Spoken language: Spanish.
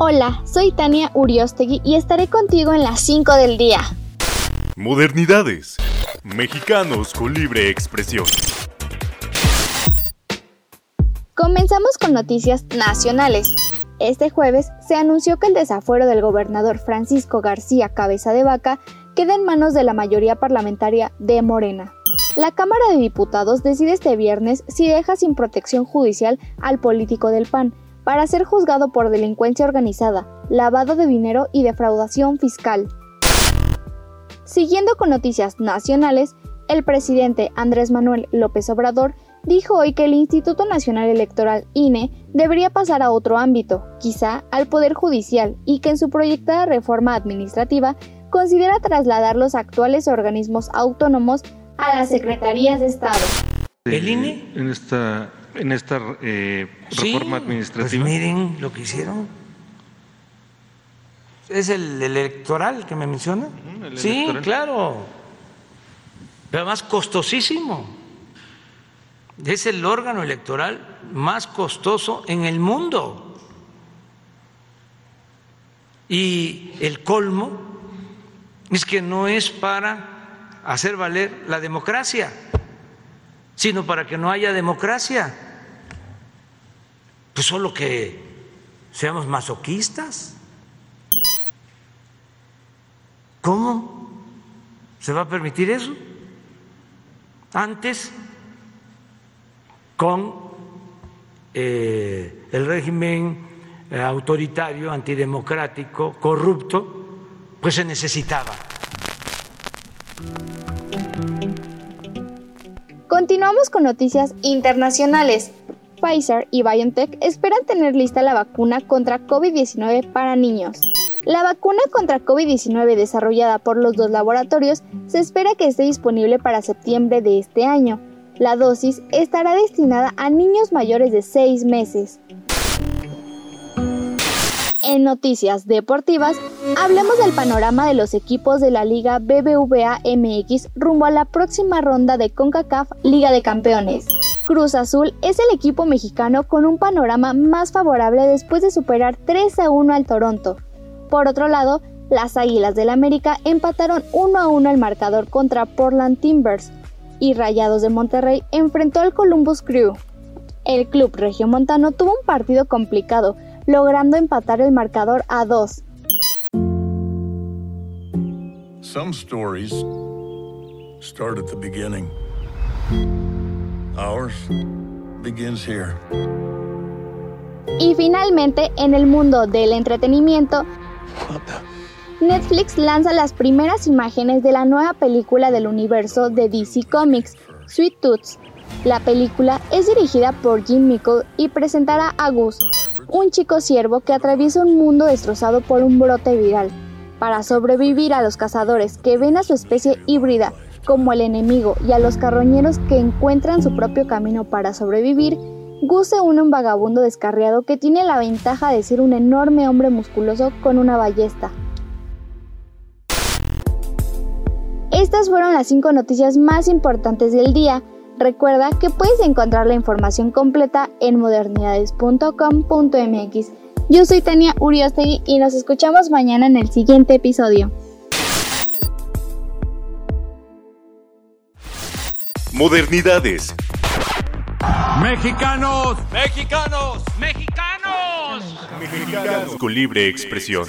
Hola, soy Tania Uriostegui y estaré contigo en las 5 del día. Modernidades. Mexicanos con libre expresión. Comenzamos con noticias nacionales. Este jueves se anunció que el desafuero del gobernador Francisco García Cabeza de Vaca queda en manos de la mayoría parlamentaria de Morena. La Cámara de Diputados decide este viernes si deja sin protección judicial al político del PAN para ser juzgado por delincuencia organizada, lavado de dinero y defraudación fiscal. Siguiendo con noticias nacionales, el presidente Andrés Manuel López Obrador dijo hoy que el Instituto Nacional Electoral INE debería pasar a otro ámbito, quizá al Poder Judicial, y que en su proyectada reforma administrativa considera trasladar los actuales organismos autónomos a las secretarías de Estado. ¿El INE? En esta en esta eh, reforma administrativa. Pues miren lo que hicieron. ¿Es el, electoral que me menciona? sí, claro. Pero más costosísimo. Es el órgano electoral más costoso en el mundo. Y el colmo es que no es para hacer valer la democracia, sino para que no haya democracia. Pues solo que seamos masoquistas. ¿Cómo se va a permitir eso? Antes, con eh, el régimen eh, autoritario, antidemocrático, corrupto, pues se necesitaba. Continuamos con noticias internacionales. Pfizer y BioNTech esperan tener lista la vacuna contra COVID-19 para niños. La vacuna contra COVID-19 desarrollada por los dos laboratorios se espera que esté disponible para septiembre de este año. La dosis estará destinada a niños mayores de 6 meses. En noticias deportivas, hablemos del panorama de los equipos de la Liga BBVA MX rumbo a la próxima ronda de CONCACAF Liga de Campeones. Cruz Azul es el equipo mexicano con un panorama más favorable después de superar 3 a 1 al Toronto. Por otro lado, las Águilas del América empataron 1 a 1 el marcador contra Portland Timbers y Rayados de Monterrey enfrentó al Columbus Crew. El club regiomontano tuvo un partido complicado, logrando empatar el marcador a 2. Some stories start at the beginning. Ours begins here. Y finalmente, en el mundo del entretenimiento, Netflix lanza las primeras imágenes de la nueva película del universo de DC Comics, Sweet Tooth. La película es dirigida por Jim Mickle y presentará a Gus, un chico siervo que atraviesa un mundo destrozado por un brote viral. Para sobrevivir a los cazadores que ven a su especie híbrida como el enemigo y a los carroñeros que encuentran su propio camino para sobrevivir, Gus un vagabundo descarriado que tiene la ventaja de ser un enorme hombre musculoso con una ballesta. Estas fueron las 5 noticias más importantes del día. Recuerda que puedes encontrar la información completa en modernidades.com.mx. Yo soy Tania Uriostegui y nos escuchamos mañana en el siguiente episodio. Modernidades. Mexicanos, mexicanos, mexicanos. Mexicanos con libre expresión.